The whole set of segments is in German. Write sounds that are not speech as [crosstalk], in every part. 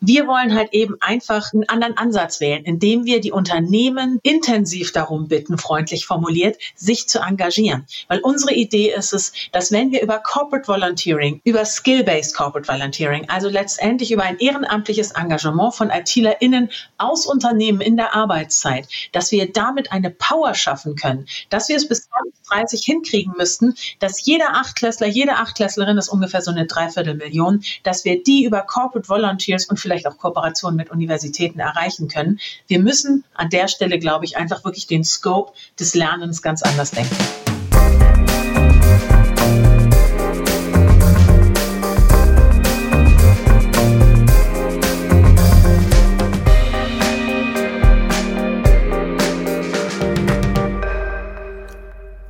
Wir wollen halt eben einfach einen anderen Ansatz wählen, indem wir die Unternehmen intensiv darum bitten, freundlich formuliert, sich zu engagieren. Weil unsere Idee ist es, dass wenn wir über Corporate Volunteering, über Skill-Based Corporate Volunteering, also letztendlich über ein ehrenamtliches Engagement von ITlerInnen aus Unternehmen in der Arbeitszeit, dass wir damit eine Power schaffen können, dass wir es bis 2030 hinkriegen müssten, dass jeder Achtklässler, jede Achtklässlerin ist ungefähr so eine Dreiviertelmillion, dass wir die über Corporate Volunteers und vielleicht auch Kooperationen mit Universitäten erreichen können. Wir müssen an der Stelle, glaube ich, einfach wirklich den Scope des Lernens ganz anders denken.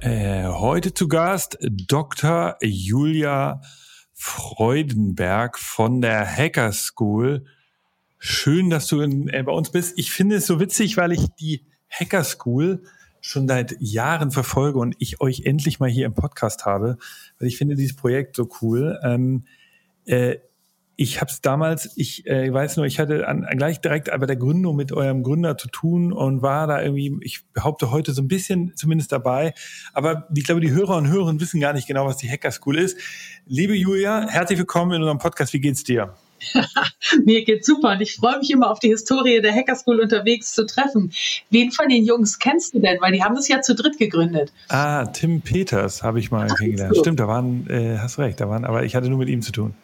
Äh, heute zu Gast Dr. Julia Freudenberg von der Hacker School. Schön, dass du in, äh, bei uns bist. Ich finde es so witzig, weil ich die Hacker School schon seit Jahren verfolge und ich euch endlich mal hier im Podcast habe, weil ich finde dieses Projekt so cool. Ähm, äh, ich habe es damals, ich äh, weiß nur, ich hatte an, gleich direkt bei der Gründung mit eurem Gründer zu tun und war da irgendwie, ich behaupte heute so ein bisschen zumindest dabei. Aber ich glaube, die Hörer und Hörerinnen wissen gar nicht genau, was die Hacker School ist. Liebe Julia, herzlich willkommen in unserem Podcast. Wie geht's dir? [laughs] Mir geht's super und ich freue mich immer auf die Historie der Hacker School unterwegs zu treffen. Wen von den Jungs kennst du denn? Weil die haben das ja zu dritt gegründet. Ah, Tim Peters habe ich mal kennengelernt. Stimmt, da waren, äh, hast recht, da waren, aber ich hatte nur mit ihm zu tun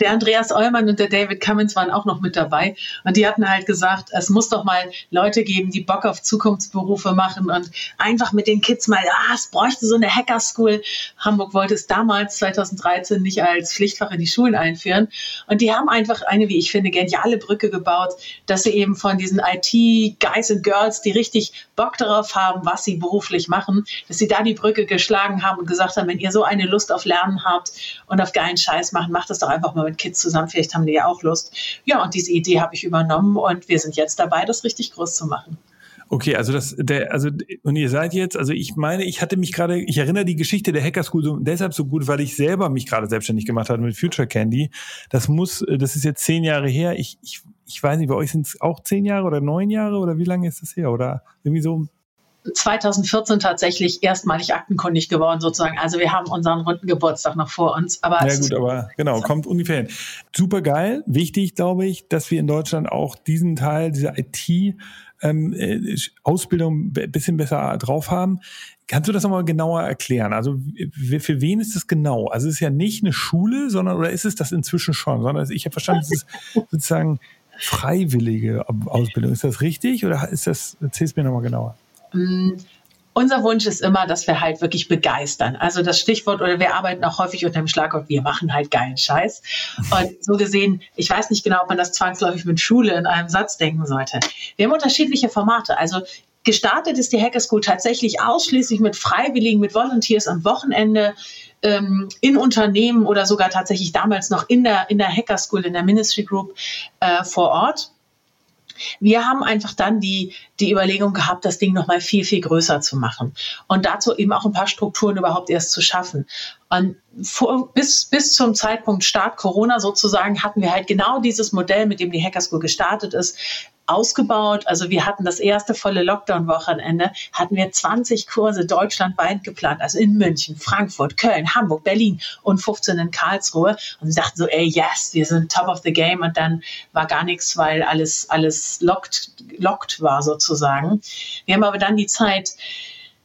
der Andreas Eulmann und der David Cummins waren auch noch mit dabei. Und die hatten halt gesagt, es muss doch mal Leute geben, die Bock auf Zukunftsberufe machen und einfach mit den Kids mal, ah, es bräuchte so eine Hacker School. Hamburg wollte es damals, 2013, nicht als Pflichtfach in die Schulen einführen. Und die haben einfach eine, wie ich finde, geniale Brücke gebaut, dass sie eben von diesen IT-Guys und Girls, die richtig Bock darauf haben, was sie beruflich machen, dass sie da die Brücke geschlagen haben und gesagt haben, wenn ihr so eine Lust auf Lernen habt und auf geilen Scheiß machen, macht das doch einfach mal mit Kids zusammen, vielleicht haben die ja auch Lust. Ja, und diese Idee habe ich übernommen und wir sind jetzt dabei, das richtig groß zu machen. Okay, also das, der, also und ihr seid jetzt, also ich meine, ich hatte mich gerade, ich erinnere die Geschichte der Hacker School so, deshalb so gut, weil ich selber mich gerade selbstständig gemacht habe mit Future Candy. Das muss, das ist jetzt zehn Jahre her. Ich, ich, ich weiß nicht, bei euch sind es auch zehn Jahre oder neun Jahre oder wie lange ist das her? Oder irgendwie so 2014 tatsächlich erstmalig aktenkundig geworden sozusagen. Also wir haben unseren runden Geburtstag noch vor uns. Aber ja gut, aber genau, kommt ungefähr hin. Super geil. Wichtig, glaube ich, dass wir in Deutschland auch diesen Teil, diese IT ähm, äh, Ausbildung ein bisschen besser drauf haben. Kannst du das nochmal genauer erklären? Also für wen ist das genau? Also es ist ja nicht eine Schule, sondern oder ist es das inzwischen schon? Sondern ich habe verstanden, es ist [laughs] sozusagen freiwillige Ausbildung. Ist das richtig oder ist das? Erzähl es mir nochmal genauer. Mm, unser Wunsch ist immer, dass wir halt wirklich begeistern. Also das Stichwort, oder wir arbeiten auch häufig unter dem Schlagwort, wir machen halt geilen Scheiß. Und so gesehen, ich weiß nicht genau, ob man das zwangsläufig mit Schule in einem Satz denken sollte. Wir haben unterschiedliche Formate. Also gestartet ist die Hacker School tatsächlich ausschließlich mit Freiwilligen, mit Volunteers am Wochenende ähm, in Unternehmen oder sogar tatsächlich damals noch in der, in der Hacker School, in der Ministry Group äh, vor Ort. Wir haben einfach dann die, die Überlegung gehabt, das Ding nochmal viel, viel größer zu machen und dazu eben auch ein paar Strukturen überhaupt erst zu schaffen. Und vor, bis, bis zum Zeitpunkt Start Corona sozusagen hatten wir halt genau dieses Modell, mit dem die Hacker School gestartet ist, ausgebaut. Also wir hatten das erste volle Lockdown-Wochenende, hatten wir 20 Kurse deutschlandweit geplant, also in München, Frankfurt, Köln, Hamburg, Berlin und 15 in Karlsruhe und sie dachten so, ey, yes, wir sind top of the game und dann war gar nichts, weil alles, alles locked, locked war sozusagen. Wir haben aber dann die Zeit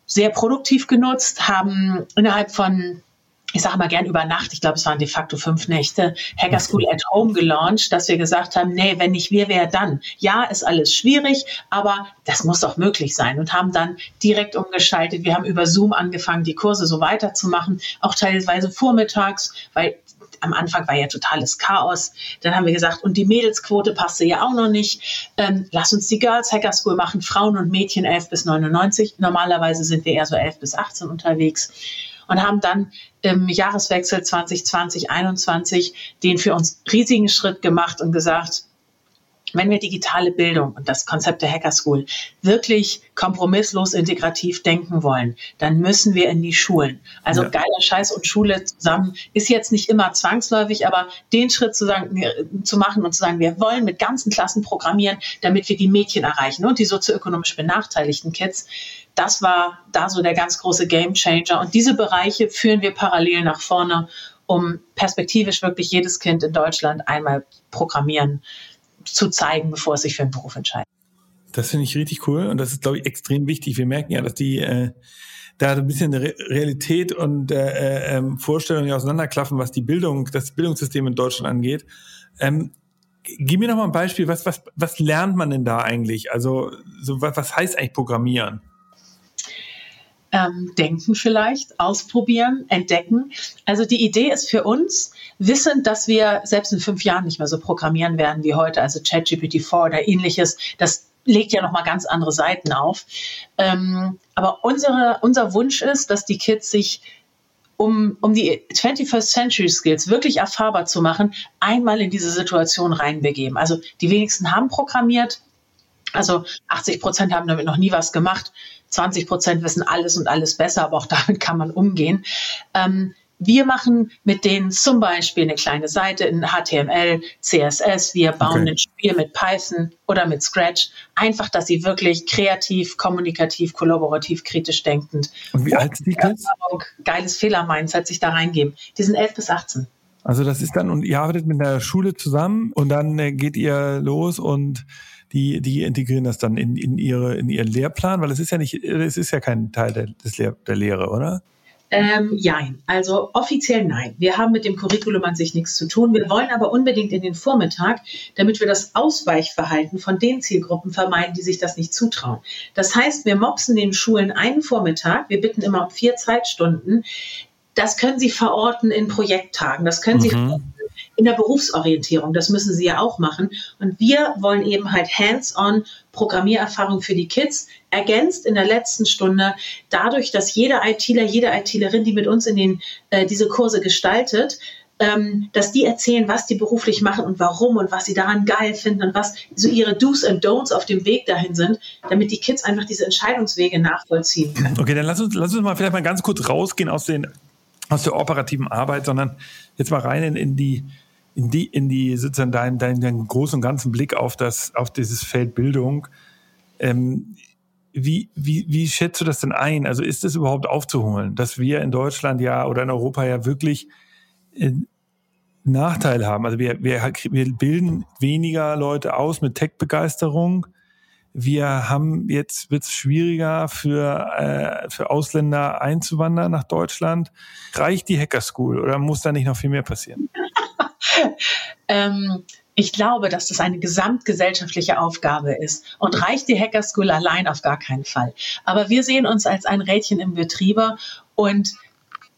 sehr produktiv genutzt, haben innerhalb von ich sage mal gern über Nacht, ich glaube, es waren de facto fünf Nächte, Hacker School at Home gelauncht, dass wir gesagt haben, nee, wenn nicht wir, wer dann? Ja, ist alles schwierig, aber das muss doch möglich sein und haben dann direkt umgeschaltet. Wir haben über Zoom angefangen, die Kurse so weiterzumachen, auch teilweise vormittags, weil am Anfang war ja totales Chaos. Dann haben wir gesagt, und die Mädelsquote passte ja auch noch nicht. Ähm, lass uns die Girls Hacker School machen, Frauen und Mädchen 11 bis 99. Normalerweise sind wir eher so 11 bis 18 unterwegs und haben dann im Jahreswechsel 2020, 2021 den für uns riesigen Schritt gemacht und gesagt, wenn wir digitale Bildung und das Konzept der Hacker School wirklich kompromisslos integrativ denken wollen, dann müssen wir in die Schulen. Also ja. geiler Scheiß und Schule zusammen ist jetzt nicht immer zwangsläufig, aber den Schritt zu, sagen, zu machen und zu sagen, wir wollen mit ganzen Klassen programmieren, damit wir die Mädchen erreichen und die sozioökonomisch benachteiligten Kids, das war da so der ganz große Game Changer. Und diese Bereiche führen wir parallel nach vorne, um perspektivisch wirklich jedes Kind in Deutschland einmal programmieren zu zeigen, bevor es sich für einen Beruf entscheidet. Das finde ich richtig cool und das ist, glaube ich, extrem wichtig. Wir merken ja, dass die äh, da ein bisschen Re Realität und äh, äh, ähm, Vorstellungen auseinanderklaffen, was die Bildung, das Bildungssystem in Deutschland angeht. Ähm, gib mir noch mal ein Beispiel, was, was, was lernt man denn da eigentlich? Also, so, was, was heißt eigentlich Programmieren? ähm, denken vielleicht, ausprobieren, entdecken. Also die Idee ist für uns, wissend, dass wir selbst in fünf Jahren nicht mehr so programmieren werden wie heute, also ChatGPT-4 oder ähnliches, das legt ja nochmal ganz andere Seiten auf. Ähm, aber unsere, unser Wunsch ist, dass die Kids sich um, um die 21st Century Skills wirklich erfahrbar zu machen, einmal in diese Situation reinbegeben. Also die wenigsten haben programmiert, also 80 Prozent haben damit noch nie was gemacht. 20 Prozent wissen alles und alles besser, aber auch [laughs] damit kann man umgehen. Ähm, wir machen mit denen zum Beispiel eine kleine Seite in HTML, CSS. Wir bauen okay. ein Spiel mit Python oder mit Scratch. Einfach, dass sie wirklich kreativ, kommunikativ, kollaborativ, kritisch denkend. Und wie alt sind die Kids? Geiles Fehler-Mindset sich da reingeben. Die sind 11 bis 18. Also das ist dann, und ihr arbeitet mit der Schule zusammen und dann äh, geht ihr los und die, die integrieren das dann in, in, ihre, in ihren Lehrplan, weil es ist ja nicht, es ist ja kein Teil der, des Lehr, der Lehre, oder? Ähm, jein, also offiziell nein. Wir haben mit dem Curriculum an sich nichts zu tun. Wir wollen aber unbedingt in den Vormittag, damit wir das Ausweichverhalten von den Zielgruppen vermeiden, die sich das nicht zutrauen. Das heißt, wir mopsen den Schulen einen Vormittag, wir bitten immer um vier Zeitstunden. Das können Sie verorten in Projekttagen, das können Sie mhm in der Berufsorientierung. Das müssen sie ja auch machen. Und wir wollen eben halt hands-on Programmiererfahrung für die Kids, ergänzt in der letzten Stunde dadurch, dass jeder ITler, jede ITlerin, die mit uns in den, äh, diese Kurse gestaltet, ähm, dass die erzählen, was die beruflich machen und warum und was sie daran geil finden und was so ihre Do's and Don'ts auf dem Weg dahin sind, damit die Kids einfach diese Entscheidungswege nachvollziehen können. Okay, dann lass uns, lass uns mal vielleicht mal ganz kurz rausgehen aus, den, aus der operativen Arbeit, sondern jetzt mal rein in, in die in die, in die sozusagen deinen dein, dein großen und ganzen Blick auf das, auf dieses Feld Bildung. Ähm, wie, wie, wie schätzt du das denn ein? Also ist es überhaupt aufzuholen, dass wir in Deutschland ja oder in Europa ja wirklich äh, Nachteil haben? Also wir, wir, wir bilden weniger Leute aus mit Tech-Begeisterung. Wir haben jetzt wird es schwieriger für, äh, für Ausländer einzuwandern nach Deutschland. Reicht die Hacker School oder muss da nicht noch viel mehr passieren? [laughs] ähm, ich glaube, dass das eine gesamtgesellschaftliche Aufgabe ist und reicht die Hacker School allein auf gar keinen Fall. Aber wir sehen uns als ein Rädchen im Betriebe und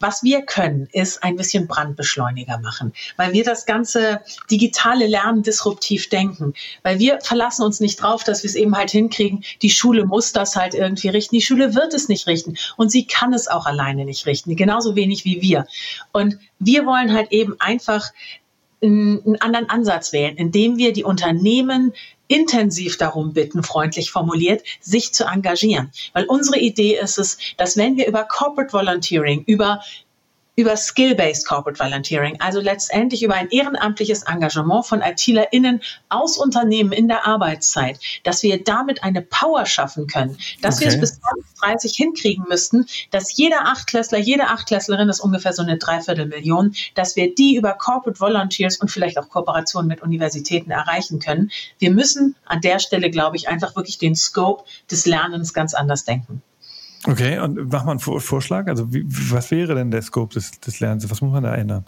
was wir können, ist ein bisschen Brandbeschleuniger machen, weil wir das ganze digitale Lernen disruptiv denken, weil wir verlassen uns nicht drauf, dass wir es eben halt hinkriegen, die Schule muss das halt irgendwie richten, die Schule wird es nicht richten und sie kann es auch alleine nicht richten, genauso wenig wie wir. Und wir wollen halt eben einfach einen anderen Ansatz wählen, indem wir die Unternehmen intensiv darum bitten, freundlich formuliert, sich zu engagieren. Weil unsere Idee ist es, dass wenn wir über Corporate Volunteering, über über Skill-Based Corporate Volunteering, also letztendlich über ein ehrenamtliches Engagement von ITlerInnen aus Unternehmen in der Arbeitszeit, dass wir damit eine Power schaffen können, dass okay. wir es bis 2030 hinkriegen müssten, dass jeder Achtklässler, jede Achtklässlerin, das ist ungefähr so eine Dreiviertelmillion, dass wir die über Corporate Volunteers und vielleicht auch Kooperationen mit Universitäten erreichen können. Wir müssen an der Stelle, glaube ich, einfach wirklich den Scope des Lernens ganz anders denken. Okay, und mach mal einen Vorschlag. Also, wie, was wäre denn der Scope des, des Lernens? Was muss man da ändern?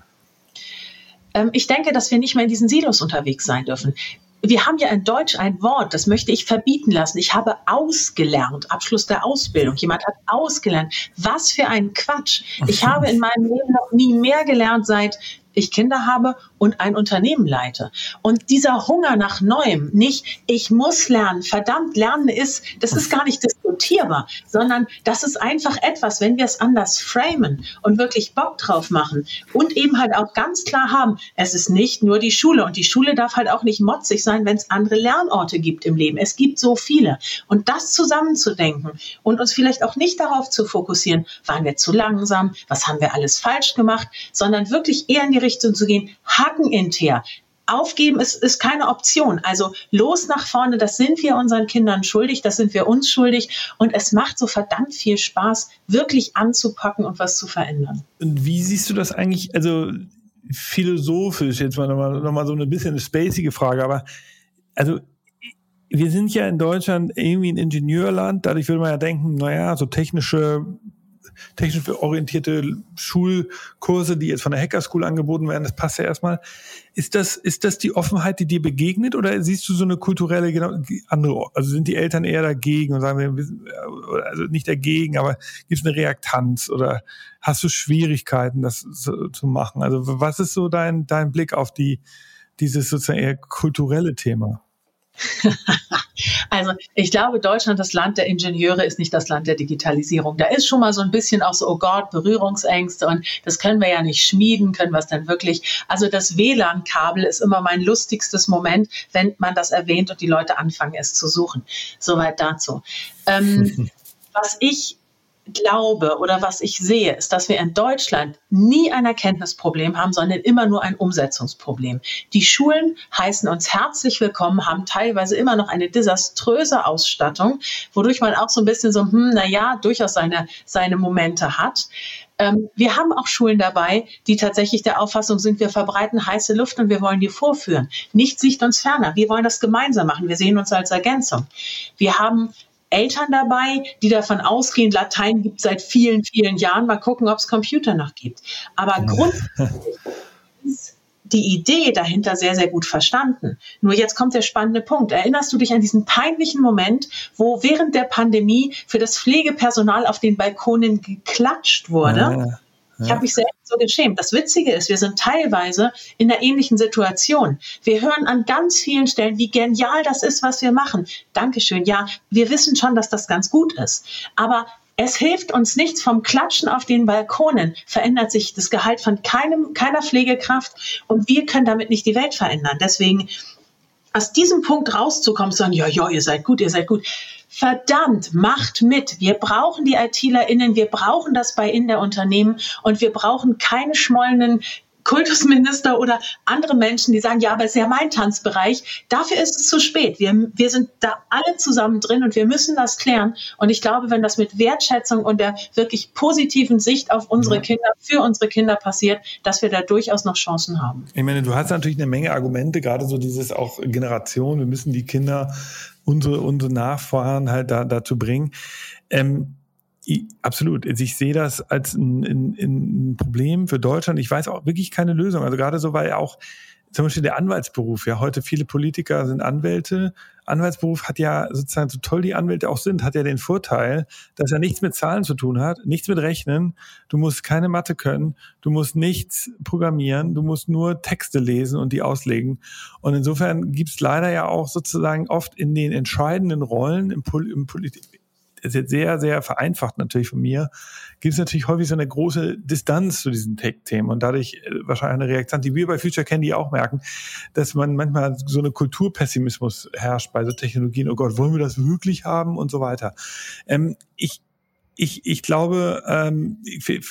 Ähm, ich denke, dass wir nicht mehr in diesen Silos unterwegs sein dürfen. Wir haben ja in Deutsch ein Wort, das möchte ich verbieten lassen. Ich habe ausgelernt, Abschluss der Ausbildung. Jemand hat ausgelernt. Was für ein Quatsch. Ich habe in meinem Leben noch nie mehr gelernt, seit ich Kinder habe und ein Unternehmen leite. Und dieser Hunger nach Neuem, nicht ich muss lernen, verdammt, Lernen ist, das ist gar nicht diskutierbar, sondern das ist einfach etwas, wenn wir es anders framen und wirklich Bock drauf machen und eben halt auch ganz klar haben, es ist nicht nur die Schule und die Schule darf halt auch nicht motzig sein, wenn es andere Lernorte gibt im Leben. Es gibt so viele. Und das zusammenzudenken und uns vielleicht auch nicht darauf zu fokussieren, waren wir zu langsam, was haben wir alles falsch gemacht, sondern wirklich eher in die Richtung zu gehen, Haken inter, aufgeben ist, ist keine Option. Also los nach vorne, das sind wir unseren Kindern schuldig, das sind wir uns schuldig. Und es macht so verdammt viel Spaß, wirklich anzupacken und was zu verändern. Und wie siehst du das eigentlich, also philosophisch, jetzt mal nochmal noch mal so eine bisschen eine spacige Frage, aber also wir sind ja in Deutschland irgendwie ein Ingenieurland, dadurch würde man ja denken, naja, so technische technisch orientierte Schulkurse, die jetzt von der Hacker School angeboten werden, das passt ja erstmal. Ist das, ist das die Offenheit, die dir begegnet oder siehst du so eine kulturelle, genau, andere, also sind die Eltern eher dagegen und sagen, also nicht dagegen, aber gibt es eine Reaktanz oder hast du Schwierigkeiten, das so, zu machen? Also was ist so dein, dein Blick auf die, dieses sozusagen eher kulturelle Thema? [laughs] also ich glaube, Deutschland, das Land der Ingenieure, ist nicht das Land der Digitalisierung. Da ist schon mal so ein bisschen auch so, oh Gott, Berührungsängste und das können wir ja nicht schmieden, können wir es denn wirklich? Also das WLAN-Kabel ist immer mein lustigstes Moment, wenn man das erwähnt und die Leute anfangen, es zu suchen. Soweit dazu. Ähm, [laughs] was ich glaube oder was ich sehe, ist, dass wir in Deutschland nie ein Erkenntnisproblem haben, sondern immer nur ein Umsetzungsproblem. Die Schulen heißen uns herzlich willkommen, haben teilweise immer noch eine desaströse Ausstattung, wodurch man auch so ein bisschen so, hm, naja, durchaus seine, seine Momente hat. Ähm, wir haben auch Schulen dabei, die tatsächlich der Auffassung sind, wir verbreiten heiße Luft und wir wollen die vorführen. Nichts liegt uns ferner. Wir wollen das gemeinsam machen. Wir sehen uns als Ergänzung. Wir haben Eltern dabei, die davon ausgehen, Latein gibt es seit vielen, vielen Jahren. Mal gucken, ob es Computer noch gibt. Aber grundsätzlich ist die Idee dahinter sehr, sehr gut verstanden. Nur jetzt kommt der spannende Punkt. Erinnerst du dich an diesen peinlichen Moment, wo während der Pandemie für das Pflegepersonal auf den Balkonen geklatscht wurde? Ja. Ich habe mich selbst so geschämt. Das Witzige ist, wir sind teilweise in einer ähnlichen Situation. Wir hören an ganz vielen Stellen, wie genial das ist, was wir machen. Dankeschön. Ja, wir wissen schon, dass das ganz gut ist. Aber es hilft uns nichts vom Klatschen auf den Balkonen. Verändert sich das Gehalt von keinem, keiner Pflegekraft und wir können damit nicht die Welt verändern. Deswegen aus diesem Punkt rauszukommen, sagen, ja, ja, ihr seid gut, ihr seid gut. Verdammt, macht mit. Wir brauchen die ITlerInnen, wir brauchen das bei in der Unternehmen und wir brauchen keine schmollenden Kultusminister oder andere Menschen, die sagen, ja, aber es ist ja mein Tanzbereich. Dafür ist es zu spät. Wir, wir sind da alle zusammen drin und wir müssen das klären. Und ich glaube, wenn das mit Wertschätzung und der wirklich positiven Sicht auf unsere. Kinder, für unsere Kinder passiert, dass wir da durchaus noch Chancen haben. Ich meine, du hast natürlich eine Menge Argumente, gerade so dieses auch Generation. Wir müssen die Kinder, unsere, unsere Nachfahren halt da, dazu bringen. Ähm, Absolut. Also ich sehe das als ein, ein, ein, Problem für Deutschland. Ich weiß auch wirklich keine Lösung. Also gerade so, weil auch zum Beispiel der Anwaltsberuf, ja, heute viele Politiker sind Anwälte. Anwaltsberuf hat ja sozusagen, so toll die Anwälte auch sind, hat ja den Vorteil, dass er nichts mit Zahlen zu tun hat, nichts mit Rechnen. Du musst keine Mathe können, du musst nichts programmieren, du musst nur Texte lesen und die auslegen. Und insofern gibt es leider ja auch sozusagen oft in den entscheidenden Rollen im, Pol im Politik ist jetzt sehr, sehr vereinfacht natürlich von mir, gibt es natürlich häufig so eine große Distanz zu diesen Tech-Themen und dadurch äh, wahrscheinlich eine Reaktion, die wir bei Future Candy auch merken, dass man manchmal so eine Kulturpessimismus herrscht bei so Technologien. Oh Gott, wollen wir das wirklich haben und so weiter. Ähm, ich, ich, ich glaube, ähm,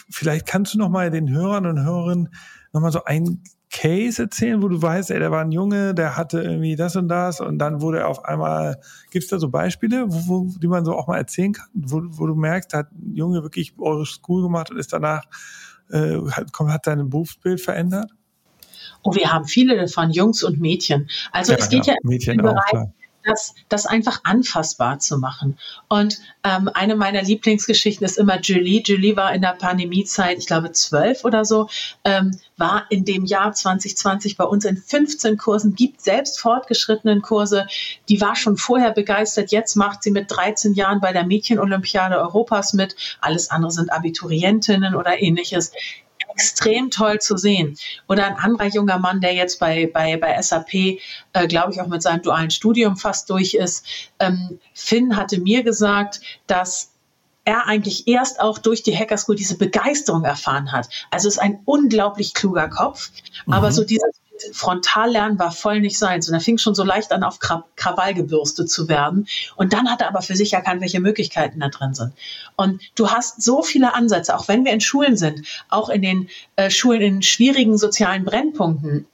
vielleicht kannst du noch mal den Hörern und Hörerinnen noch mal so ein Case erzählen, wo du weißt, ey, der war ein Junge, der hatte irgendwie das und das und dann wurde er auf einmal, gibt es da so Beispiele, wo, wo, die man so auch mal erzählen kann, wo, wo du merkst, hat ein Junge wirklich eure School gemacht und ist danach, äh, hat, hat sein Berufsbild verändert? Oh, wir haben viele von Jungs und Mädchen. Also ja, es geht ja, ja Mädchen im Bereich, auch, das, das einfach anfassbar zu machen. Und ähm, eine meiner Lieblingsgeschichten ist immer Julie. Julie war in der Pandemiezeit, ich glaube zwölf oder so, ähm, war in dem Jahr 2020 bei uns in 15 Kursen, gibt selbst fortgeschrittenen Kurse. Die war schon vorher begeistert. Jetzt macht sie mit 13 Jahren bei der Mädchenolympiade Europas mit. Alles andere sind Abiturientinnen oder ähnliches extrem toll zu sehen. Oder ein anderer junger Mann, der jetzt bei, bei, bei SAP, äh, glaube ich, auch mit seinem dualen Studium fast durch ist. Ähm, Finn hatte mir gesagt, dass er eigentlich erst auch durch die Hacker School diese Begeisterung erfahren hat. Also ist ein unglaublich kluger Kopf, mhm. aber so dieses Frontallernen war voll nicht sein. Und er fing schon so leicht an, auf Krawall gebürstet zu werden. Und dann hat er aber für sich erkannt, welche Möglichkeiten da drin sind. Und du hast so viele Ansätze, auch wenn wir in Schulen sind, auch in den äh, Schulen in schwierigen sozialen Brennpunkten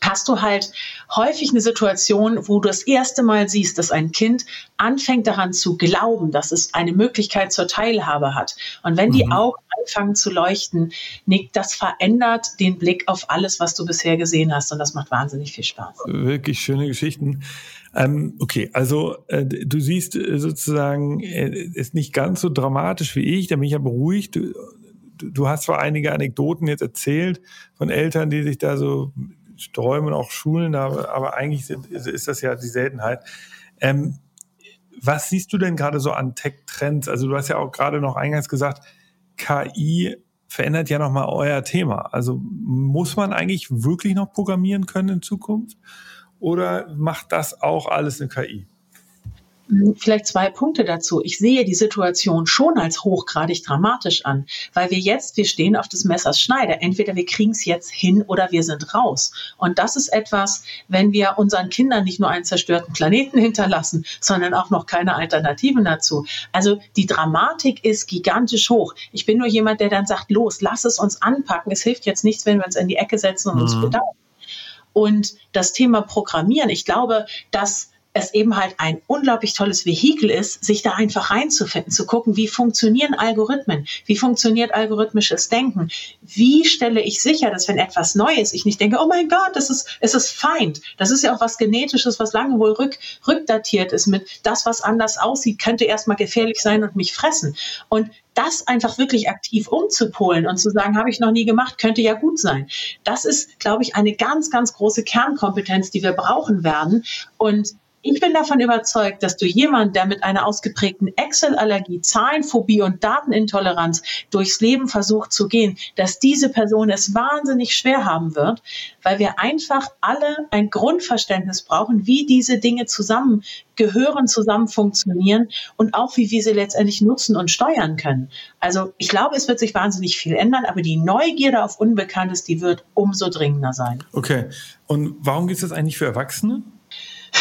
hast du halt häufig eine Situation, wo du das erste Mal siehst, dass ein Kind anfängt daran zu glauben, dass es eine Möglichkeit zur Teilhabe hat. Und wenn mhm. die Augen anfangen zu leuchten, Nick, das verändert den Blick auf alles, was du bisher gesehen hast. Und das macht wahnsinnig viel Spaß. Wirklich schöne Geschichten. Ähm, okay, also äh, du siehst äh, sozusagen, äh, ist nicht ganz so dramatisch wie ich, da bin ich ja beruhigt. Du, du hast zwar einige Anekdoten jetzt erzählt von Eltern, die sich da so sträumen, auch Schulen, aber, aber eigentlich sind, ist das ja die Seltenheit. Ähm, was siehst du denn gerade so an Tech-Trends? Also du hast ja auch gerade noch eingangs gesagt, KI verändert ja nochmal euer Thema. Also muss man eigentlich wirklich noch programmieren können in Zukunft? Oder macht das auch alles eine KI? Hm, vielleicht zwei Punkte dazu. Ich sehe die Situation schon als hochgradig dramatisch an, weil wir jetzt, wir stehen auf des Messers Schneide. Entweder wir kriegen es jetzt hin oder wir sind raus. Und das ist etwas, wenn wir unseren Kindern nicht nur einen zerstörten Planeten hinterlassen, sondern auch noch keine Alternativen dazu. Also die Dramatik ist gigantisch hoch. Ich bin nur jemand, der dann sagt, los, lass es uns anpacken. Es hilft jetzt nichts, wenn wir uns in die Ecke setzen und mhm. uns bedauern. Und das Thema Programmieren, ich glaube, dass es eben halt ein unglaublich tolles Vehikel ist, sich da einfach reinzufinden, zu gucken, wie funktionieren Algorithmen, wie funktioniert algorithmisches Denken, wie stelle ich sicher, dass wenn etwas Neues, ich nicht denke, oh mein Gott, das ist, es ist Feind. Das ist ja auch was Genetisches, was lange wohl rück, rückdatiert ist mit das, was anders aussieht, könnte erstmal gefährlich sein und mich fressen. Und das einfach wirklich aktiv umzupolen und zu sagen, habe ich noch nie gemacht, könnte ja gut sein. Das ist, glaube ich, eine ganz, ganz große Kernkompetenz, die wir brauchen werden. Und ich bin davon überzeugt, dass du jemand, der mit einer ausgeprägten Excel-Allergie, Zahlenphobie und Datenintoleranz durchs Leben versucht zu gehen, dass diese Person es wahnsinnig schwer haben wird, weil wir einfach alle ein Grundverständnis brauchen, wie diese Dinge zusammen gehören, zusammen funktionieren und auch wie wir sie letztendlich nutzen und steuern können. Also ich glaube, es wird sich wahnsinnig viel ändern, aber die Neugierde auf Unbekanntes, die wird umso dringender sein. Okay. Und warum gibt es das eigentlich für Erwachsene?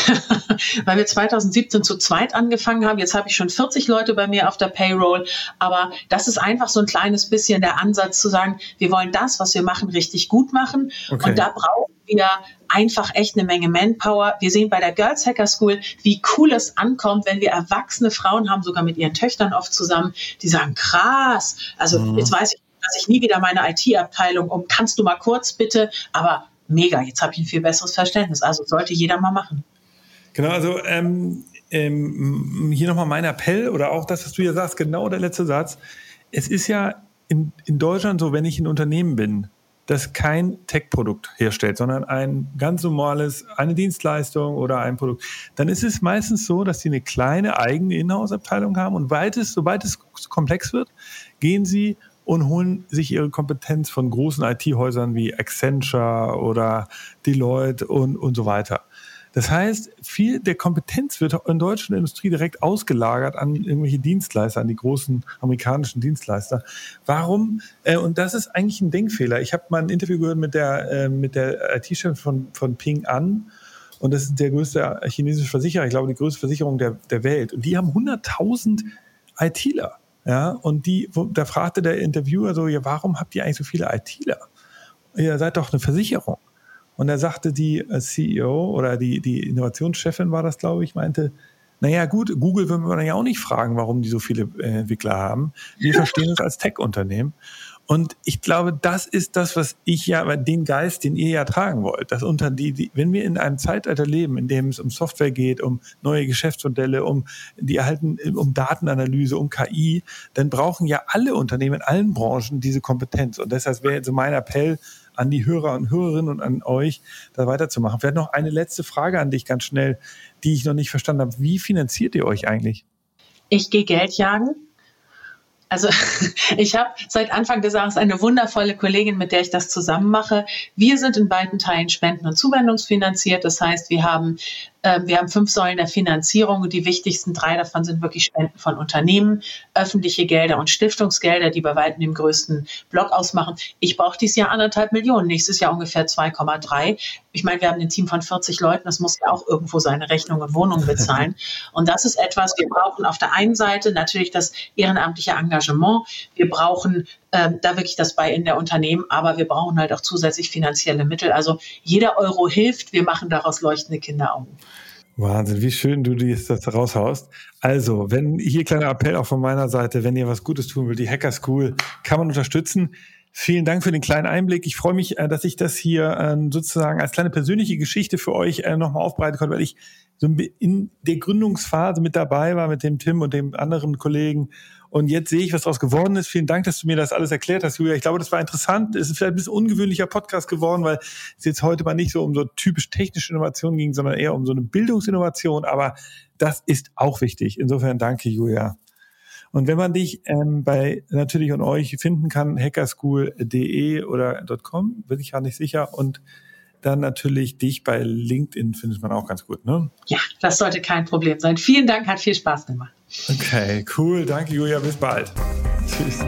[laughs] weil wir 2017 zu zweit angefangen haben. Jetzt habe ich schon 40 Leute bei mir auf der Payroll. Aber das ist einfach so ein kleines bisschen der Ansatz zu sagen, wir wollen das, was wir machen, richtig gut machen. Okay. Und da brauchen wir einfach echt eine Menge Manpower. Wir sehen bei der Girls Hacker School, wie cool es ankommt, wenn wir erwachsene Frauen haben, sogar mit ihren Töchtern oft zusammen, die sagen, krass, also mhm. jetzt weiß ich, dass ich nie wieder meine IT-Abteilung um, kannst du mal kurz bitte, aber mega, jetzt habe ich ein viel besseres Verständnis. Also sollte jeder mal machen. Genau, also ähm, ähm, hier nochmal mein Appell oder auch das, was du ja sagst, genau der letzte Satz. Es ist ja in, in Deutschland so, wenn ich ein Unternehmen bin, das kein Tech-Produkt herstellt, sondern ein ganz normales, eine Dienstleistung oder ein Produkt, dann ist es meistens so, dass sie eine kleine eigene Inhouse-Abteilung haben und es, sobald es komplex wird, gehen sie und holen sich ihre Kompetenz von großen IT-Häusern wie Accenture oder Deloitte und, und so weiter. Das heißt, viel der Kompetenz wird in der deutschen Industrie direkt ausgelagert an irgendwelche Dienstleister, an die großen amerikanischen Dienstleister. Warum? Äh, und das ist eigentlich ein Denkfehler. Ich habe mal ein Interview gehört mit der, äh, der IT-Chefin von, von Ping An. Und das ist der größte chinesische Versicherer, ich glaube, die größte Versicherung der, der Welt. Und die haben 100.000 ITler. Ja, und die, wo, da fragte der Interviewer so, ja, warum habt ihr eigentlich so viele ITler? Ihr seid doch eine Versicherung. Und da sagte die äh, CEO oder die, die Innovationschefin war das, glaube ich, meinte, naja gut, Google würden wir dann ja auch nicht fragen, warum die so viele äh, Entwickler haben. Wir [laughs] verstehen es als Tech-Unternehmen. Und ich glaube, das ist das, was ich ja, den Geist, den ihr ja tragen wollt. Dass unter die, die, wenn wir in einem Zeitalter leben, in dem es um Software geht, um neue Geschäftsmodelle, um die erhalten, um Datenanalyse, um KI, dann brauchen ja alle Unternehmen in allen Branchen diese Kompetenz. Und deshalb wäre so mein Appell an die Hörer und Hörerinnen und an euch, da weiterzumachen. Vielleicht noch eine letzte Frage an dich ganz schnell, die ich noch nicht verstanden habe. Wie finanziert ihr euch eigentlich? Ich gehe Geld jagen Also [laughs] ich habe seit Anfang des Jahres eine wundervolle Kollegin, mit der ich das zusammen mache. Wir sind in beiden Teilen spenden- und zuwendungsfinanziert. Das heißt, wir haben wir haben fünf Säulen der Finanzierung die wichtigsten drei davon sind wirklich Spenden von Unternehmen, öffentliche Gelder und Stiftungsgelder, die bei weitem den größten Block ausmachen. Ich brauche dieses Jahr anderthalb Millionen, nächstes Jahr ungefähr 2,3. Ich meine, wir haben ein Team von 40 Leuten, das muss ja auch irgendwo seine Rechnung und Wohnungen bezahlen. [laughs] Und das ist etwas, wir brauchen auf der einen Seite natürlich das ehrenamtliche Engagement. Wir brauchen ähm, da wirklich das bei in der Unternehmen, aber wir brauchen halt auch zusätzlich finanzielle Mittel. Also jeder Euro hilft, wir machen daraus leuchtende Kinderaugen. Wahnsinn, wie schön du das raushaust. Also, wenn hier kleiner Appell auch von meiner Seite, wenn ihr was Gutes tun wollt, die Hacker School kann man unterstützen. Vielen Dank für den kleinen Einblick. Ich freue mich, äh, dass ich das hier ähm, sozusagen als kleine persönliche Geschichte für euch äh, nochmal aufbereiten konnte, weil ich so in der Gründungsphase mit dabei war mit dem Tim und dem anderen Kollegen und jetzt sehe ich, was daraus geworden ist. Vielen Dank, dass du mir das alles erklärt hast, Julia. Ich glaube, das war interessant. Es ist vielleicht ein bisschen ungewöhnlicher Podcast geworden, weil es jetzt heute mal nicht so um so typisch technische Innovationen ging, sondern eher um so eine Bildungsinnovation. Aber das ist auch wichtig. Insofern danke, Julia. Und wenn man dich ähm, bei natürlich und euch finden kann, hackerschool.de oder .com, bin ich gar nicht sicher. Und dann natürlich dich bei LinkedIn findet man auch ganz gut, ne? Ja, das sollte kein Problem sein. Vielen Dank, hat viel Spaß gemacht. Okay, cool. Danke, Julia. Bis bald. Tschüss.